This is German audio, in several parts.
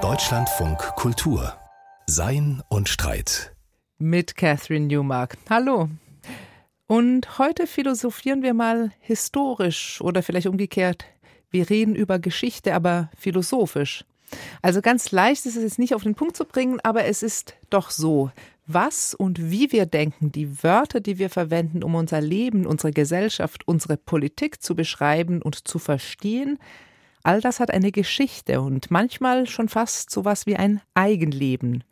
Deutschlandfunk Kultur Sein und Streit mit Catherine Newmark. Hallo. Und heute philosophieren wir mal historisch oder vielleicht umgekehrt. Wir reden über Geschichte, aber philosophisch. Also ganz leicht ist es jetzt nicht auf den Punkt zu bringen, aber es ist doch so. Was und wie wir denken, die Wörter, die wir verwenden, um unser Leben, unsere Gesellschaft, unsere Politik zu beschreiben und zu verstehen, all das hat eine Geschichte und manchmal schon fast so was wie ein Eigenleben.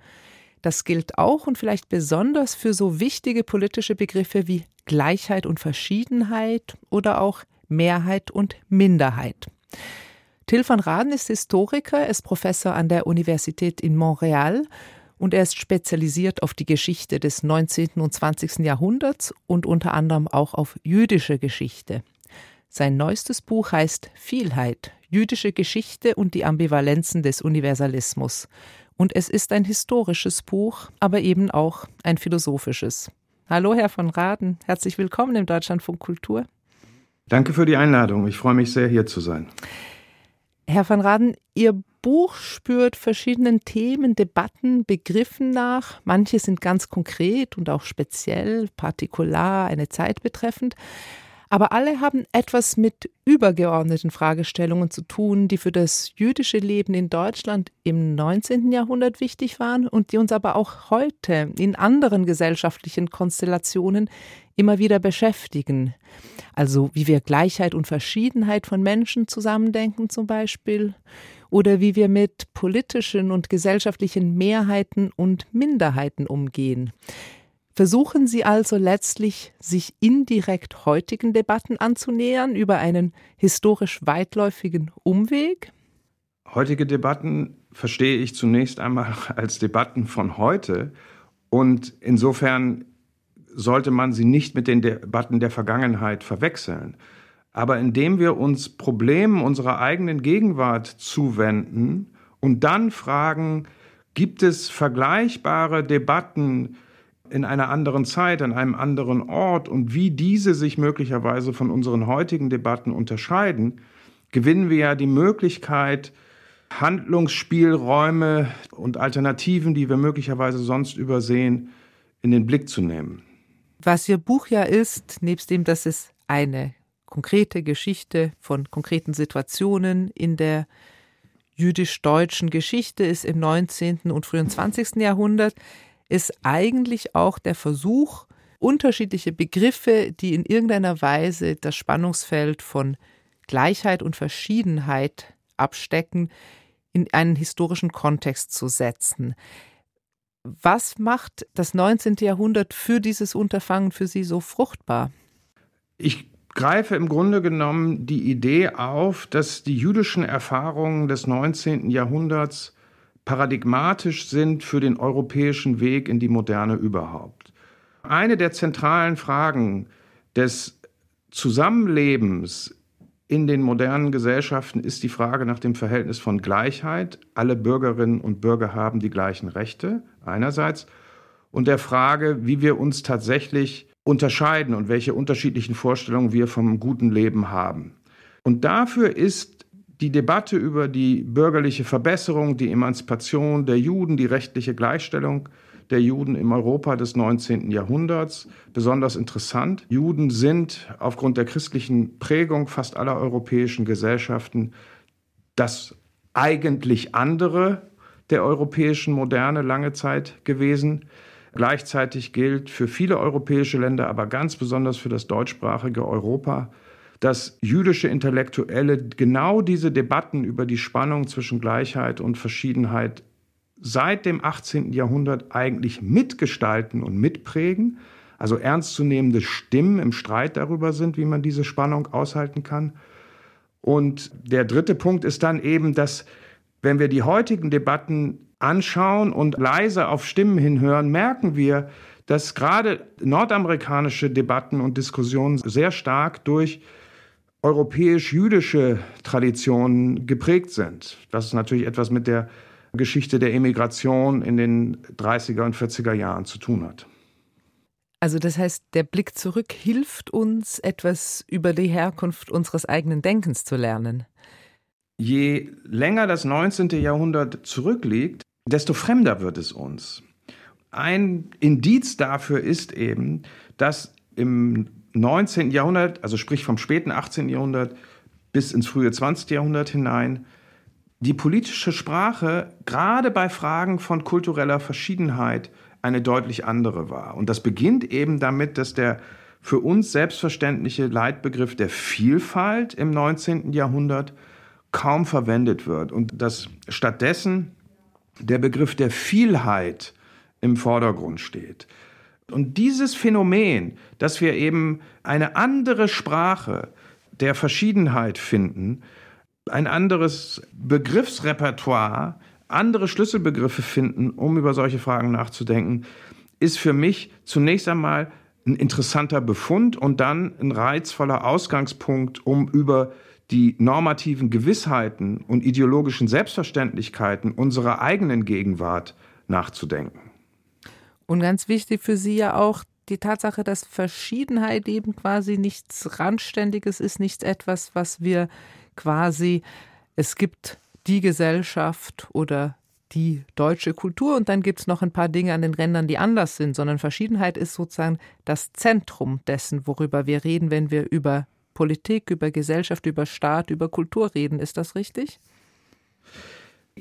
Das gilt auch und vielleicht besonders für so wichtige politische Begriffe wie Gleichheit und Verschiedenheit oder auch Mehrheit und Minderheit. Till van Raden ist Historiker, er ist Professor an der Universität in Montreal und er ist spezialisiert auf die Geschichte des 19. und 20. Jahrhunderts und unter anderem auch auf jüdische Geschichte. Sein neuestes Buch heißt Vielheit, jüdische Geschichte und die Ambivalenzen des Universalismus. Und es ist ein historisches Buch, aber eben auch ein philosophisches. Hallo, Herr von Raden, herzlich willkommen im Deutschlandfunk Kultur. Danke für die Einladung. Ich freue mich sehr, hier zu sein. Herr van Raden, Ihr Buch spürt verschiedenen Themen, Debatten, Begriffen nach. Manche sind ganz konkret und auch speziell, partikular, eine Zeit betreffend. Aber alle haben etwas mit übergeordneten Fragestellungen zu tun, die für das jüdische Leben in Deutschland im 19. Jahrhundert wichtig waren und die uns aber auch heute in anderen gesellschaftlichen Konstellationen immer wieder beschäftigen. Also wie wir Gleichheit und Verschiedenheit von Menschen zusammendenken zum Beispiel oder wie wir mit politischen und gesellschaftlichen Mehrheiten und Minderheiten umgehen. Versuchen Sie also letztlich, sich indirekt heutigen Debatten anzunähern über einen historisch weitläufigen Umweg? Heutige Debatten verstehe ich zunächst einmal als Debatten von heute und insofern sollte man sie nicht mit den Debatten der Vergangenheit verwechseln. Aber indem wir uns Problemen unserer eigenen Gegenwart zuwenden und dann fragen, gibt es vergleichbare Debatten in einer anderen Zeit, an einem anderen Ort und wie diese sich möglicherweise von unseren heutigen Debatten unterscheiden, gewinnen wir ja die Möglichkeit, Handlungsspielräume und Alternativen, die wir möglicherweise sonst übersehen, in den Blick zu nehmen. Was Ihr Buch ja ist, nebst dem, dass es eine konkrete Geschichte von konkreten Situationen in der jüdisch-deutschen Geschichte ist im 19. und frühen 20. Jahrhundert, ist eigentlich auch der Versuch, unterschiedliche Begriffe, die in irgendeiner Weise das Spannungsfeld von Gleichheit und Verschiedenheit abstecken, in einen historischen Kontext zu setzen. Was macht das 19. Jahrhundert für dieses Unterfangen für Sie so fruchtbar? Ich greife im Grunde genommen die Idee auf, dass die jüdischen Erfahrungen des 19. Jahrhunderts paradigmatisch sind für den europäischen Weg in die Moderne überhaupt. Eine der zentralen Fragen des Zusammenlebens in den modernen Gesellschaften ist die Frage nach dem Verhältnis von Gleichheit. Alle Bürgerinnen und Bürger haben die gleichen Rechte einerseits und der Frage, wie wir uns tatsächlich unterscheiden und welche unterschiedlichen Vorstellungen wir vom guten Leben haben. Und dafür ist die Debatte über die bürgerliche Verbesserung, die Emanzipation der Juden, die rechtliche Gleichstellung der Juden im Europa des 19. Jahrhunderts besonders interessant. Juden sind aufgrund der christlichen Prägung fast aller europäischen Gesellschaften das eigentlich andere der europäischen Moderne lange Zeit gewesen. Gleichzeitig gilt für viele europäische Länder, aber ganz besonders für das deutschsprachige Europa, dass jüdische Intellektuelle genau diese Debatten über die Spannung zwischen Gleichheit und Verschiedenheit seit dem 18. Jahrhundert eigentlich mitgestalten und mitprägen, also ernstzunehmende Stimmen im Streit darüber sind, wie man diese Spannung aushalten kann. Und der dritte Punkt ist dann eben, dass wenn wir die heutigen Debatten anschauen und leise auf Stimmen hinhören, merken wir, dass gerade nordamerikanische Debatten und Diskussionen sehr stark durch europäisch-jüdische Traditionen geprägt sind. Das ist natürlich etwas mit der Geschichte der Emigration in den 30er und 40er Jahren zu tun hat. Also das heißt, der Blick zurück hilft uns, etwas über die Herkunft unseres eigenen Denkens zu lernen. je länger das 19. Jahrhundert zurückliegt, desto fremder wird es uns. Ein Indiz dafür ist eben, dass im 19. Jahrhundert, also sprich vom späten 18. Jahrhundert bis ins frühe 20. Jahrhundert hinein, die politische Sprache gerade bei Fragen von kultureller Verschiedenheit eine deutlich andere war. Und das beginnt eben damit, dass der für uns selbstverständliche Leitbegriff der Vielfalt im 19. Jahrhundert kaum verwendet wird und dass stattdessen der Begriff der Vielheit im Vordergrund steht. Und dieses Phänomen, dass wir eben eine andere Sprache der Verschiedenheit finden, ein anderes Begriffsrepertoire, andere Schlüsselbegriffe finden, um über solche Fragen nachzudenken, ist für mich zunächst einmal ein interessanter Befund und dann ein reizvoller Ausgangspunkt, um über die normativen Gewissheiten und ideologischen Selbstverständlichkeiten unserer eigenen Gegenwart nachzudenken. Und ganz wichtig für Sie ja auch die Tatsache, dass Verschiedenheit eben quasi nichts Randständiges ist, nichts etwas, was wir quasi, es gibt die Gesellschaft oder die deutsche Kultur und dann gibt es noch ein paar Dinge an den Rändern, die anders sind, sondern Verschiedenheit ist sozusagen das Zentrum dessen, worüber wir reden, wenn wir über Politik, über Gesellschaft, über Staat, über Kultur reden. Ist das richtig?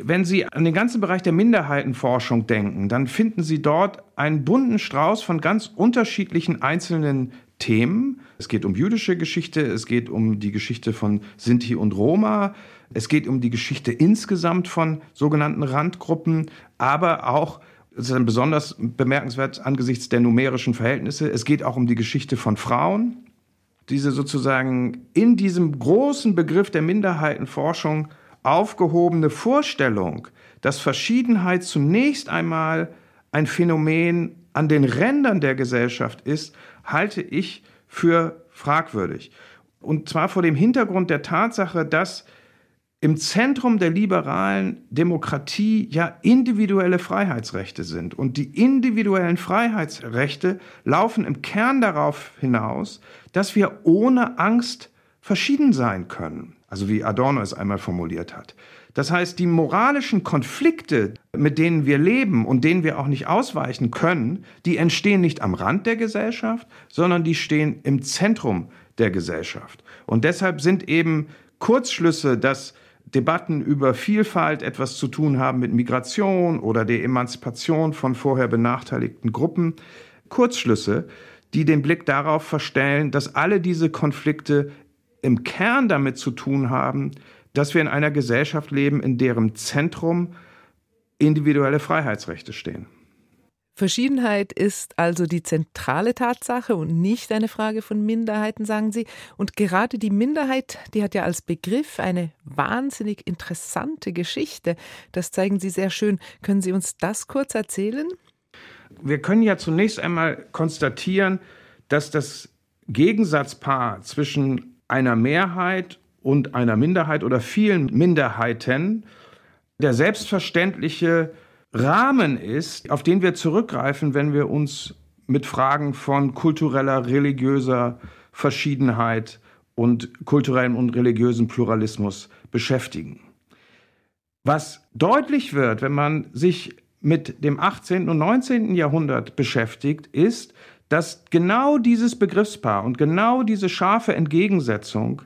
Wenn Sie an den ganzen Bereich der Minderheitenforschung denken, dann finden Sie dort einen bunten Strauß von ganz unterschiedlichen einzelnen Themen. Es geht um jüdische Geschichte, es geht um die Geschichte von Sinti und Roma, es geht um die Geschichte insgesamt von sogenannten Randgruppen, aber auch, das ist besonders bemerkenswert angesichts der numerischen Verhältnisse, es geht auch um die Geschichte von Frauen. Diese sozusagen in diesem großen Begriff der Minderheitenforschung aufgehobene Vorstellung, dass Verschiedenheit zunächst einmal ein Phänomen an den Rändern der Gesellschaft ist, halte ich für fragwürdig. Und zwar vor dem Hintergrund der Tatsache, dass im Zentrum der liberalen Demokratie ja individuelle Freiheitsrechte sind. Und die individuellen Freiheitsrechte laufen im Kern darauf hinaus, dass wir ohne Angst verschieden sein können. Also wie Adorno es einmal formuliert hat. Das heißt, die moralischen Konflikte, mit denen wir leben und denen wir auch nicht ausweichen können, die entstehen nicht am Rand der Gesellschaft, sondern die stehen im Zentrum der Gesellschaft. Und deshalb sind eben Kurzschlüsse, dass Debatten über Vielfalt etwas zu tun haben mit Migration oder der Emanzipation von vorher benachteiligten Gruppen. Kurzschlüsse, die den Blick darauf verstellen, dass alle diese Konflikte im Kern damit zu tun haben, dass wir in einer Gesellschaft leben, in deren Zentrum individuelle Freiheitsrechte stehen. Verschiedenheit ist also die zentrale Tatsache und nicht eine Frage von Minderheiten, sagen Sie. Und gerade die Minderheit, die hat ja als Begriff eine wahnsinnig interessante Geschichte. Das zeigen Sie sehr schön. Können Sie uns das kurz erzählen? Wir können ja zunächst einmal konstatieren, dass das Gegensatzpaar zwischen einer Mehrheit und einer Minderheit oder vielen Minderheiten der selbstverständliche Rahmen ist, auf den wir zurückgreifen, wenn wir uns mit Fragen von kultureller, religiöser Verschiedenheit und kulturellem und religiösem Pluralismus beschäftigen. Was deutlich wird, wenn man sich mit dem 18. und 19. Jahrhundert beschäftigt, ist, dass genau dieses Begriffspaar und genau diese scharfe Entgegensetzung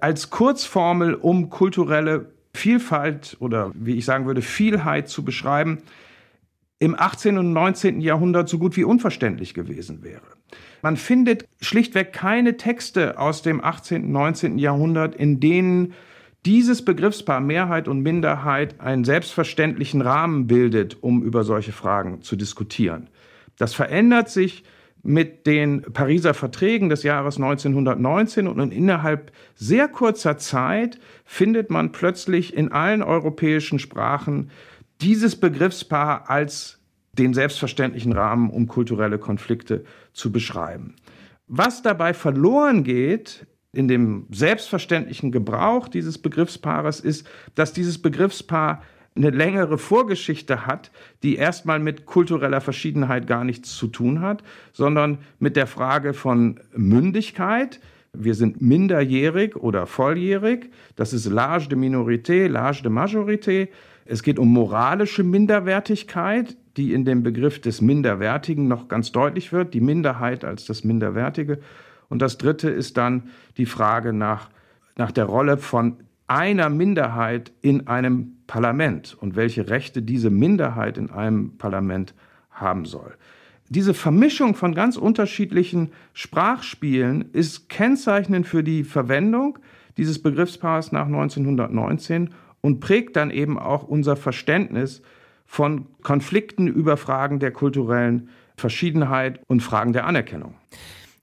als Kurzformel, um kulturelle Vielfalt oder wie ich sagen würde, Vielheit zu beschreiben, im 18. und 19. Jahrhundert so gut wie unverständlich gewesen wäre. Man findet schlichtweg keine Texte aus dem 18. und 19. Jahrhundert, in denen dieses Begriffspaar Mehrheit und Minderheit einen selbstverständlichen Rahmen bildet, um über solche Fragen zu diskutieren. Das verändert sich mit den Pariser Verträgen des Jahres 1919 und innerhalb sehr kurzer Zeit findet man plötzlich in allen europäischen Sprachen dieses Begriffspaar als den selbstverständlichen Rahmen, um kulturelle Konflikte zu beschreiben. Was dabei verloren geht in dem selbstverständlichen Gebrauch dieses Begriffspaares ist, dass dieses Begriffspaar eine längere Vorgeschichte hat, die erstmal mit kultureller Verschiedenheit gar nichts zu tun hat, sondern mit der Frage von Mündigkeit. wir sind minderjährig oder volljährig. Das ist l'âge de minorité, l'âge de majorité. Es geht um moralische Minderwertigkeit, die in dem Begriff des Minderwertigen noch ganz deutlich wird, die Minderheit als das Minderwertige. Und das Dritte ist dann die Frage nach, nach der Rolle von einer Minderheit in einem Parlament und welche Rechte diese Minderheit in einem Parlament haben soll. Diese Vermischung von ganz unterschiedlichen Sprachspielen ist kennzeichnend für die Verwendung dieses Begriffspaars nach 1919 und prägt dann eben auch unser Verständnis von Konflikten über Fragen der kulturellen Verschiedenheit und Fragen der Anerkennung.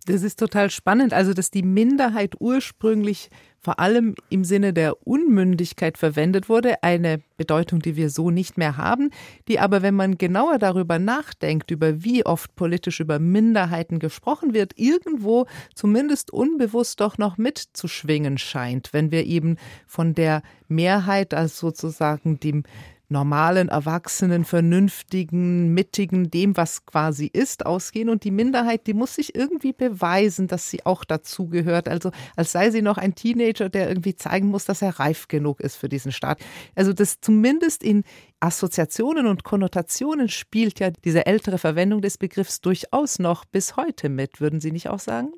Das ist total spannend. Also, dass die Minderheit ursprünglich vor allem im Sinne der Unmündigkeit verwendet wurde, eine Bedeutung, die wir so nicht mehr haben, die aber, wenn man genauer darüber nachdenkt, über wie oft politisch über Minderheiten gesprochen wird, irgendwo zumindest unbewusst doch noch mitzuschwingen scheint, wenn wir eben von der Mehrheit als sozusagen dem normalen, erwachsenen, vernünftigen, mittigen, dem, was quasi ist, ausgehen. Und die Minderheit, die muss sich irgendwie beweisen, dass sie auch dazugehört. Also als sei sie noch ein Teenager, der irgendwie zeigen muss, dass er reif genug ist für diesen Staat. Also das zumindest in Assoziationen und Konnotationen spielt ja diese ältere Verwendung des Begriffs durchaus noch bis heute mit, würden Sie nicht auch sagen?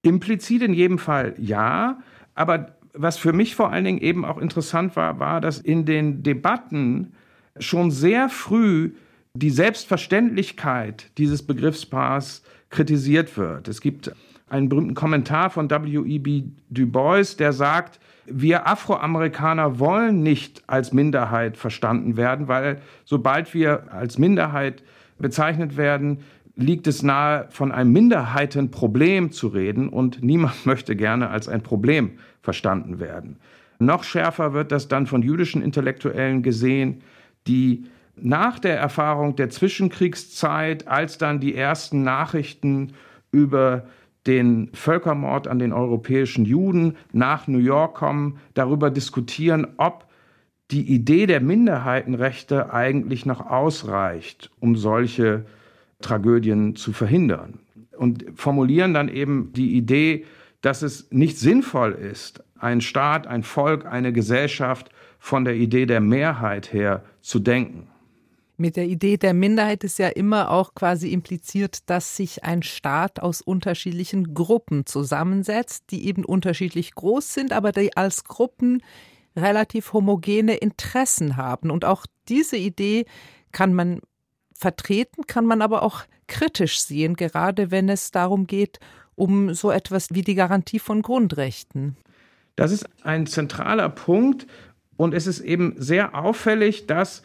Implizit in jedem Fall ja, aber was für mich vor allen Dingen eben auch interessant war, war, dass in den Debatten schon sehr früh die Selbstverständlichkeit dieses Begriffspaars kritisiert wird. Es gibt einen berühmten Kommentar von W.E.B. Du Bois, der sagt, wir Afroamerikaner wollen nicht als Minderheit verstanden werden, weil sobald wir als Minderheit bezeichnet werden, liegt es nahe, von einem Minderheitenproblem zu reden und niemand möchte gerne als ein Problem verstanden werden. Noch schärfer wird das dann von jüdischen Intellektuellen gesehen, die nach der Erfahrung der Zwischenkriegszeit, als dann die ersten Nachrichten über den Völkermord an den europäischen Juden nach New York kommen, darüber diskutieren, ob die Idee der Minderheitenrechte eigentlich noch ausreicht, um solche Tragödien zu verhindern. Und formulieren dann eben die Idee, dass es nicht sinnvoll ist, ein Staat, ein Volk, eine Gesellschaft von der Idee der Mehrheit her zu denken. Mit der Idee der Minderheit ist ja immer auch quasi impliziert, dass sich ein Staat aus unterschiedlichen Gruppen zusammensetzt, die eben unterschiedlich groß sind, aber die als Gruppen relativ homogene Interessen haben. Und auch diese Idee kann man vertreten, kann man aber auch kritisch sehen, gerade wenn es darum geht, um so etwas wie die Garantie von Grundrechten. Das ist ein zentraler Punkt und es ist eben sehr auffällig, dass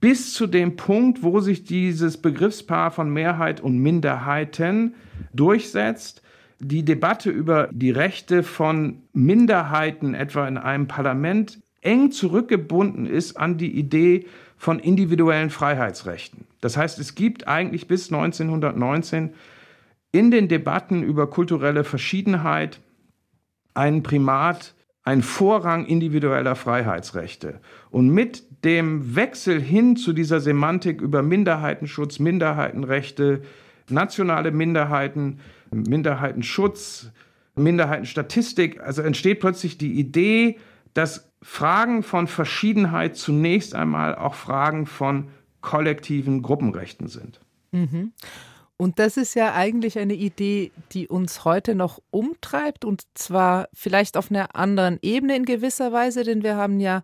bis zu dem Punkt, wo sich dieses Begriffspaar von Mehrheit und Minderheiten durchsetzt, die Debatte über die Rechte von Minderheiten etwa in einem Parlament eng zurückgebunden ist an die Idee von individuellen Freiheitsrechten. Das heißt, es gibt eigentlich bis 1919 in den Debatten über kulturelle Verschiedenheit einen Primat ein Vorrang individueller Freiheitsrechte. Und mit dem Wechsel hin zu dieser Semantik über Minderheitenschutz, Minderheitenrechte, nationale Minderheiten, Minderheitenschutz, Minderheitenstatistik, also entsteht plötzlich die Idee, dass Fragen von Verschiedenheit zunächst einmal auch Fragen von kollektiven Gruppenrechten sind. Mhm. Und das ist ja eigentlich eine Idee, die uns heute noch umtreibt und zwar vielleicht auf einer anderen Ebene in gewisser Weise, denn wir haben ja,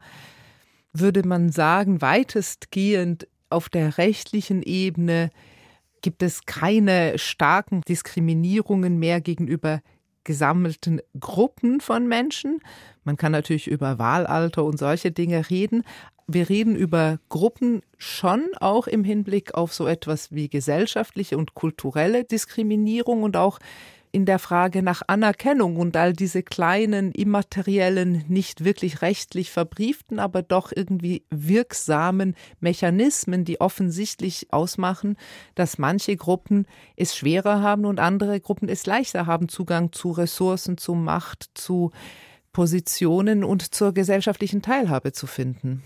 würde man sagen, weitestgehend auf der rechtlichen Ebene gibt es keine starken Diskriminierungen mehr gegenüber gesammelten Gruppen von Menschen. Man kann natürlich über Wahlalter und solche Dinge reden, wir reden über Gruppen schon auch im Hinblick auf so etwas wie gesellschaftliche und kulturelle Diskriminierung und auch in der Frage nach Anerkennung und all diese kleinen, immateriellen, nicht wirklich rechtlich verbrieften, aber doch irgendwie wirksamen Mechanismen, die offensichtlich ausmachen, dass manche Gruppen es schwerer haben und andere Gruppen es leichter haben, Zugang zu Ressourcen, zu Macht, zu Positionen und zur gesellschaftlichen Teilhabe zu finden.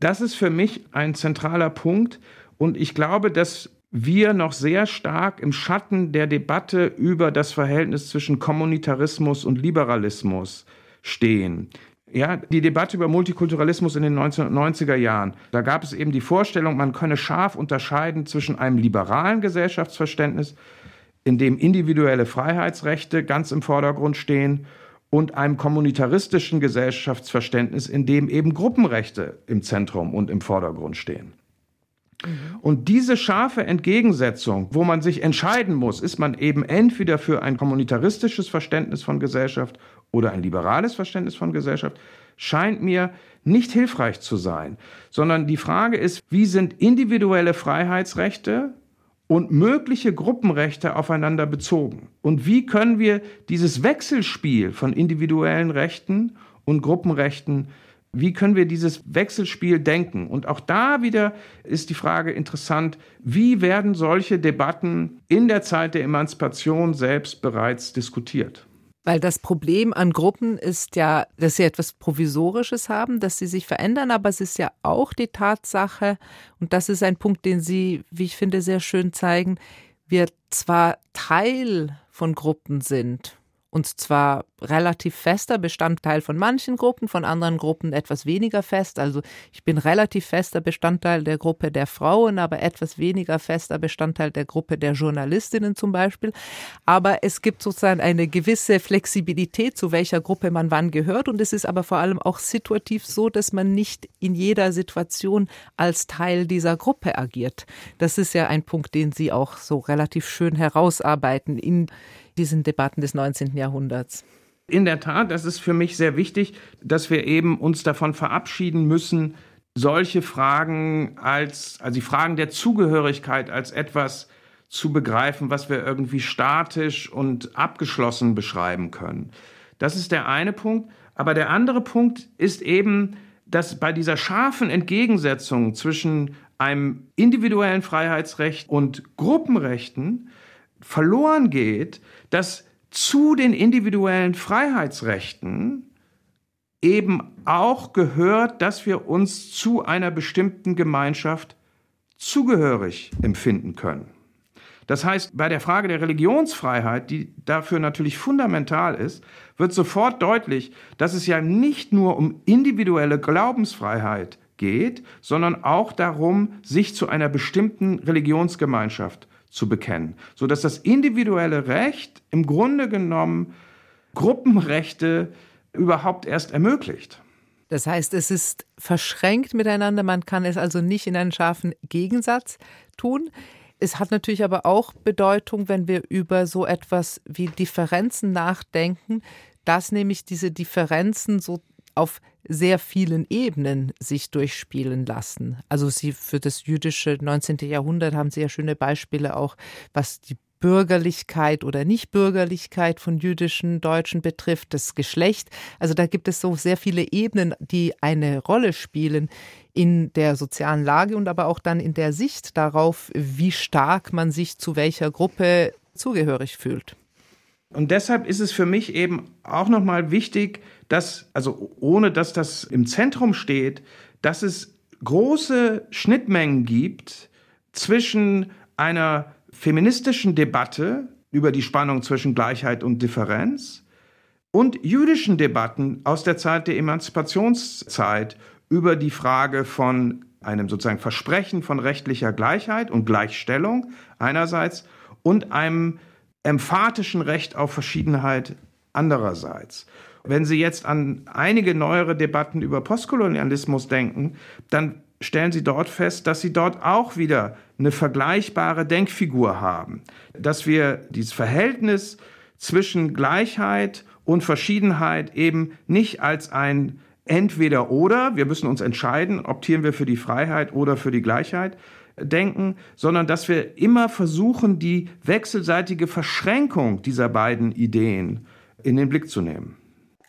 Das ist für mich ein zentraler Punkt. Und ich glaube, dass wir noch sehr stark im Schatten der Debatte über das Verhältnis zwischen Kommunitarismus und Liberalismus stehen. Ja, die Debatte über Multikulturalismus in den 1990er Jahren, da gab es eben die Vorstellung, man könne scharf unterscheiden zwischen einem liberalen Gesellschaftsverständnis, in dem individuelle Freiheitsrechte ganz im Vordergrund stehen, und einem kommunitaristischen Gesellschaftsverständnis, in dem eben Gruppenrechte im Zentrum und im Vordergrund stehen. Und diese scharfe Entgegensetzung, wo man sich entscheiden muss, ist man eben entweder für ein kommunitaristisches Verständnis von Gesellschaft oder ein liberales Verständnis von Gesellschaft, scheint mir nicht hilfreich zu sein, sondern die Frage ist, wie sind individuelle Freiheitsrechte und mögliche Gruppenrechte aufeinander bezogen? Und wie können wir dieses Wechselspiel von individuellen Rechten und Gruppenrechten wie können wir dieses Wechselspiel denken? Und auch da wieder ist die Frage interessant, wie werden solche Debatten in der Zeit der Emanzipation selbst bereits diskutiert? Weil das Problem an Gruppen ist ja, dass sie etwas Provisorisches haben, dass sie sich verändern, aber es ist ja auch die Tatsache, und das ist ein Punkt, den Sie, wie ich finde, sehr schön zeigen, wir zwar Teil von Gruppen sind, und zwar relativ fester Bestandteil von manchen Gruppen, von anderen Gruppen etwas weniger fest. Also ich bin relativ fester Bestandteil der Gruppe der Frauen, aber etwas weniger fester Bestandteil der Gruppe der Journalistinnen zum Beispiel. Aber es gibt sozusagen eine gewisse Flexibilität, zu welcher Gruppe man wann gehört. Und es ist aber vor allem auch situativ so, dass man nicht in jeder Situation als Teil dieser Gruppe agiert. Das ist ja ein Punkt, den Sie auch so relativ schön herausarbeiten in diesen Debatten des 19. Jahrhunderts. In der Tat, das ist für mich sehr wichtig, dass wir eben uns davon verabschieden müssen, solche Fragen als, also die Fragen der Zugehörigkeit als etwas zu begreifen, was wir irgendwie statisch und abgeschlossen beschreiben können. Das ist der eine Punkt. Aber der andere Punkt ist eben, dass bei dieser scharfen Entgegensetzung zwischen einem individuellen Freiheitsrecht und Gruppenrechten verloren geht, dass zu den individuellen Freiheitsrechten eben auch gehört, dass wir uns zu einer bestimmten Gemeinschaft zugehörig empfinden können. Das heißt, bei der Frage der Religionsfreiheit, die dafür natürlich fundamental ist, wird sofort deutlich, dass es ja nicht nur um individuelle Glaubensfreiheit geht, sondern auch darum, sich zu einer bestimmten Religionsgemeinschaft zu bekennen, sodass das individuelle Recht im Grunde genommen Gruppenrechte überhaupt erst ermöglicht. Das heißt, es ist verschränkt miteinander, man kann es also nicht in einen scharfen Gegensatz tun. Es hat natürlich aber auch Bedeutung, wenn wir über so etwas wie Differenzen nachdenken, dass nämlich diese Differenzen so auf sehr vielen Ebenen sich durchspielen lassen. Also sie für das jüdische 19. Jahrhundert haben sie ja schöne Beispiele auch, was die Bürgerlichkeit oder Nichtbürgerlichkeit von jüdischen Deutschen betrifft, das Geschlecht. Also da gibt es so sehr viele Ebenen, die eine Rolle spielen in der sozialen Lage und aber auch dann in der Sicht darauf, wie stark man sich zu welcher Gruppe zugehörig fühlt. Und deshalb ist es für mich eben auch nochmal wichtig, dass, also ohne dass das im Zentrum steht, dass es große Schnittmengen gibt zwischen einer feministischen Debatte über die Spannung zwischen Gleichheit und Differenz und jüdischen Debatten aus der Zeit der Emanzipationszeit über die Frage von einem sozusagen Versprechen von rechtlicher Gleichheit und Gleichstellung einerseits und einem emphatischen Recht auf Verschiedenheit andererseits. Wenn Sie jetzt an einige neuere Debatten über Postkolonialismus denken, dann stellen Sie dort fest, dass Sie dort auch wieder eine vergleichbare Denkfigur haben, dass wir dieses Verhältnis zwischen Gleichheit und Verschiedenheit eben nicht als ein entweder oder, wir müssen uns entscheiden, optieren wir für die Freiheit oder für die Gleichheit, denken, sondern dass wir immer versuchen, die wechselseitige Verschränkung dieser beiden Ideen in den Blick zu nehmen.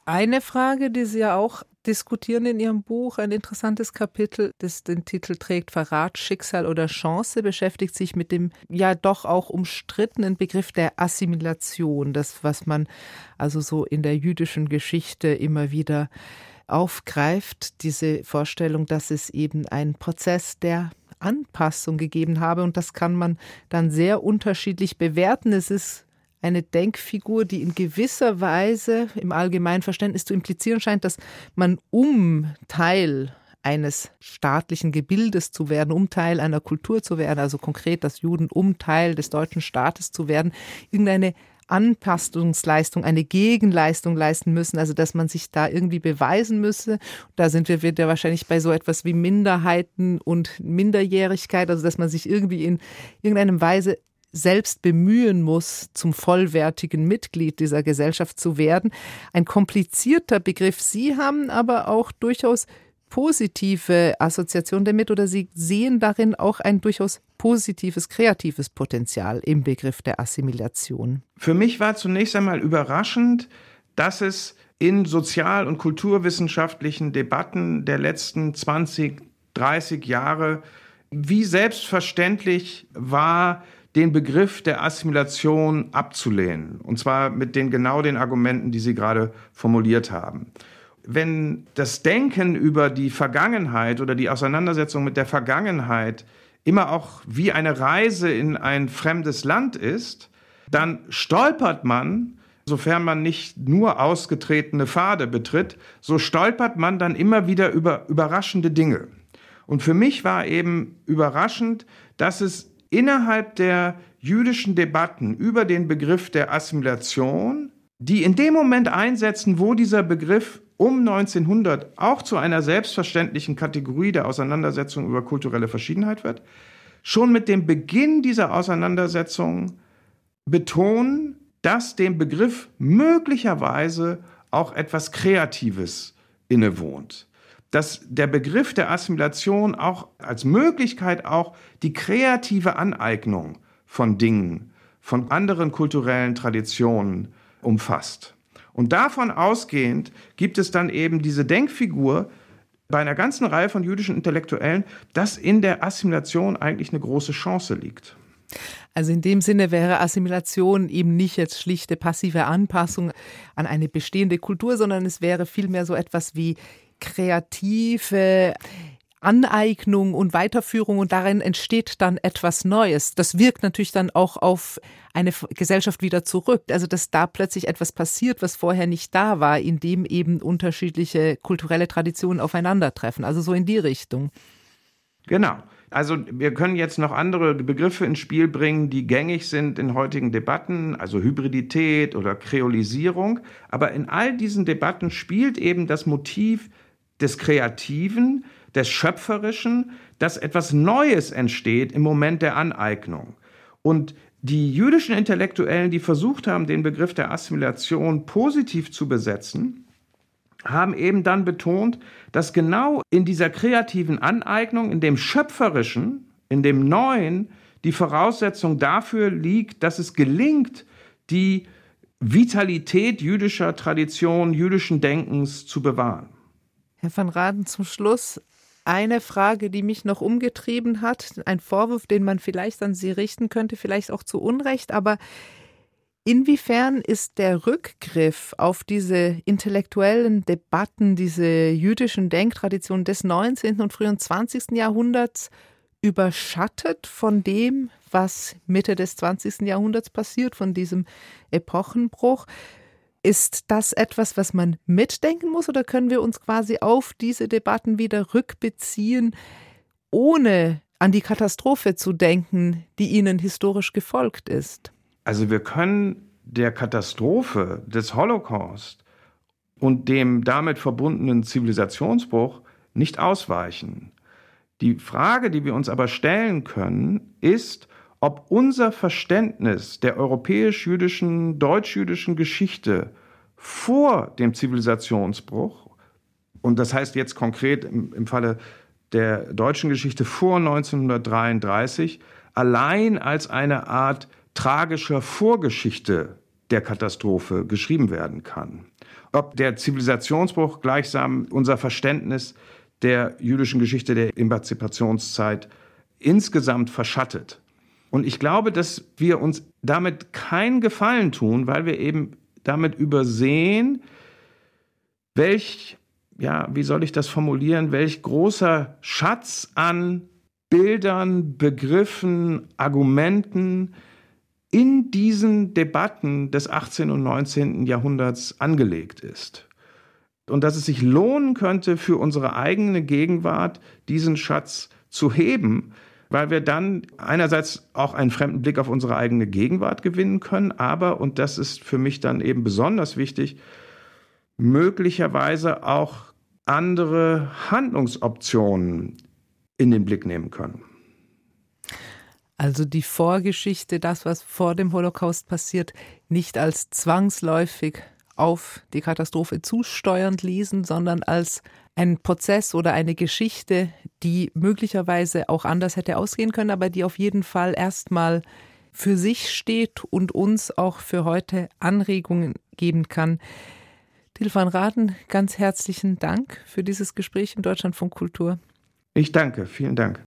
Eine Frage, die Sie ja auch diskutieren in Ihrem Buch, ein interessantes Kapitel, das den Titel trägt Verrat, Schicksal oder Chance, beschäftigt sich mit dem ja doch auch umstrittenen Begriff der Assimilation, das, was man also so in der jüdischen Geschichte immer wieder aufgreift, diese Vorstellung, dass es eben ein Prozess der Anpassung gegeben habe. Und das kann man dann sehr unterschiedlich bewerten. Es ist eine Denkfigur, die in gewisser Weise im allgemeinen Verständnis zu implizieren scheint, dass man um Teil eines staatlichen Gebildes zu werden, um Teil einer Kultur zu werden, also konkret das Juden, um Teil des deutschen Staates zu werden, irgendeine Anpassungsleistung, eine Gegenleistung leisten müssen, also dass man sich da irgendwie beweisen müsse. Da sind wir wieder wahrscheinlich bei so etwas wie Minderheiten und Minderjährigkeit, also dass man sich irgendwie in irgendeinem Weise selbst bemühen muss, zum vollwertigen Mitglied dieser Gesellschaft zu werden. Ein komplizierter Begriff. Sie haben aber auch durchaus positive Assoziation damit oder Sie sehen darin auch ein durchaus positives, kreatives Potenzial im Begriff der Assimilation? Für mich war zunächst einmal überraschend, dass es in sozial- und kulturwissenschaftlichen Debatten der letzten 20, 30 Jahre wie selbstverständlich war, den Begriff der Assimilation abzulehnen. Und zwar mit den genau den Argumenten, die Sie gerade formuliert haben wenn das Denken über die Vergangenheit oder die Auseinandersetzung mit der Vergangenheit immer auch wie eine Reise in ein fremdes Land ist, dann stolpert man, sofern man nicht nur ausgetretene Pfade betritt, so stolpert man dann immer wieder über überraschende Dinge. Und für mich war eben überraschend, dass es innerhalb der jüdischen Debatten über den Begriff der Assimilation, die in dem Moment einsetzen, wo dieser Begriff um 1900 auch zu einer selbstverständlichen Kategorie der Auseinandersetzung über kulturelle Verschiedenheit wird, schon mit dem Beginn dieser Auseinandersetzung betonen, dass dem Begriff möglicherweise auch etwas Kreatives innewohnt. Dass der Begriff der Assimilation auch als Möglichkeit auch die kreative Aneignung von Dingen, von anderen kulturellen Traditionen umfasst. Und davon ausgehend gibt es dann eben diese Denkfigur bei einer ganzen Reihe von jüdischen Intellektuellen, dass in der Assimilation eigentlich eine große Chance liegt. Also in dem Sinne wäre Assimilation eben nicht jetzt schlichte passive Anpassung an eine bestehende Kultur, sondern es wäre vielmehr so etwas wie kreative Aneignung und Weiterführung und darin entsteht dann etwas Neues. Das wirkt natürlich dann auch auf eine Gesellschaft wieder zurück. Also dass da plötzlich etwas passiert, was vorher nicht da war, indem eben unterschiedliche kulturelle Traditionen aufeinandertreffen. Also so in die Richtung. Genau. Also wir können jetzt noch andere Begriffe ins Spiel bringen, die gängig sind in heutigen Debatten, also Hybridität oder Kreolisierung. Aber in all diesen Debatten spielt eben das Motiv des Kreativen, des Schöpferischen, dass etwas Neues entsteht im Moment der Aneignung. Und die jüdischen Intellektuellen, die versucht haben, den Begriff der Assimilation positiv zu besetzen, haben eben dann betont, dass genau in dieser kreativen Aneignung, in dem Schöpferischen, in dem Neuen, die Voraussetzung dafür liegt, dass es gelingt, die Vitalität jüdischer Tradition, jüdischen Denkens zu bewahren. Herr van Raden, zum Schluss eine Frage, die mich noch umgetrieben hat, ein Vorwurf, den man vielleicht an Sie richten könnte, vielleicht auch zu Unrecht, aber Inwiefern ist der Rückgriff auf diese intellektuellen Debatten, diese jüdischen Denktraditionen des 19. und frühen 20. Jahrhunderts überschattet von dem, was Mitte des 20. Jahrhunderts passiert, von diesem Epochenbruch? Ist das etwas, was man mitdenken muss oder können wir uns quasi auf diese Debatten wieder rückbeziehen, ohne an die Katastrophe zu denken, die ihnen historisch gefolgt ist? Also wir können der Katastrophe des Holocaust und dem damit verbundenen Zivilisationsbruch nicht ausweichen. Die Frage, die wir uns aber stellen können, ist, ob unser Verständnis der europäisch-jüdischen, deutsch-jüdischen Geschichte vor dem Zivilisationsbruch, und das heißt jetzt konkret im, im Falle der deutschen Geschichte vor 1933, allein als eine Art tragischer Vorgeschichte der Katastrophe geschrieben werden kann. Ob der Zivilisationsbruch gleichsam unser Verständnis der jüdischen Geschichte der Emanzipationszeit insgesamt verschattet. Und ich glaube, dass wir uns damit keinen Gefallen tun, weil wir eben damit übersehen, welch, ja, wie soll ich das formulieren, welch großer Schatz an Bildern, Begriffen, Argumenten in diesen Debatten des 18. und 19. Jahrhunderts angelegt ist. Und dass es sich lohnen könnte, für unsere eigene Gegenwart diesen Schatz zu heben, weil wir dann einerseits auch einen fremden Blick auf unsere eigene Gegenwart gewinnen können, aber, und das ist für mich dann eben besonders wichtig, möglicherweise auch andere Handlungsoptionen in den Blick nehmen können. Also die Vorgeschichte, das, was vor dem Holocaust passiert, nicht als zwangsläufig auf die Katastrophe zusteuernd lesen, sondern als ein Prozess oder eine Geschichte, die möglicherweise auch anders hätte ausgehen können, aber die auf jeden Fall erstmal für sich steht und uns auch für heute Anregungen geben kann. Til van Raden, ganz herzlichen Dank für dieses Gespräch in Deutschlandfunk Kultur. Ich danke, vielen Dank.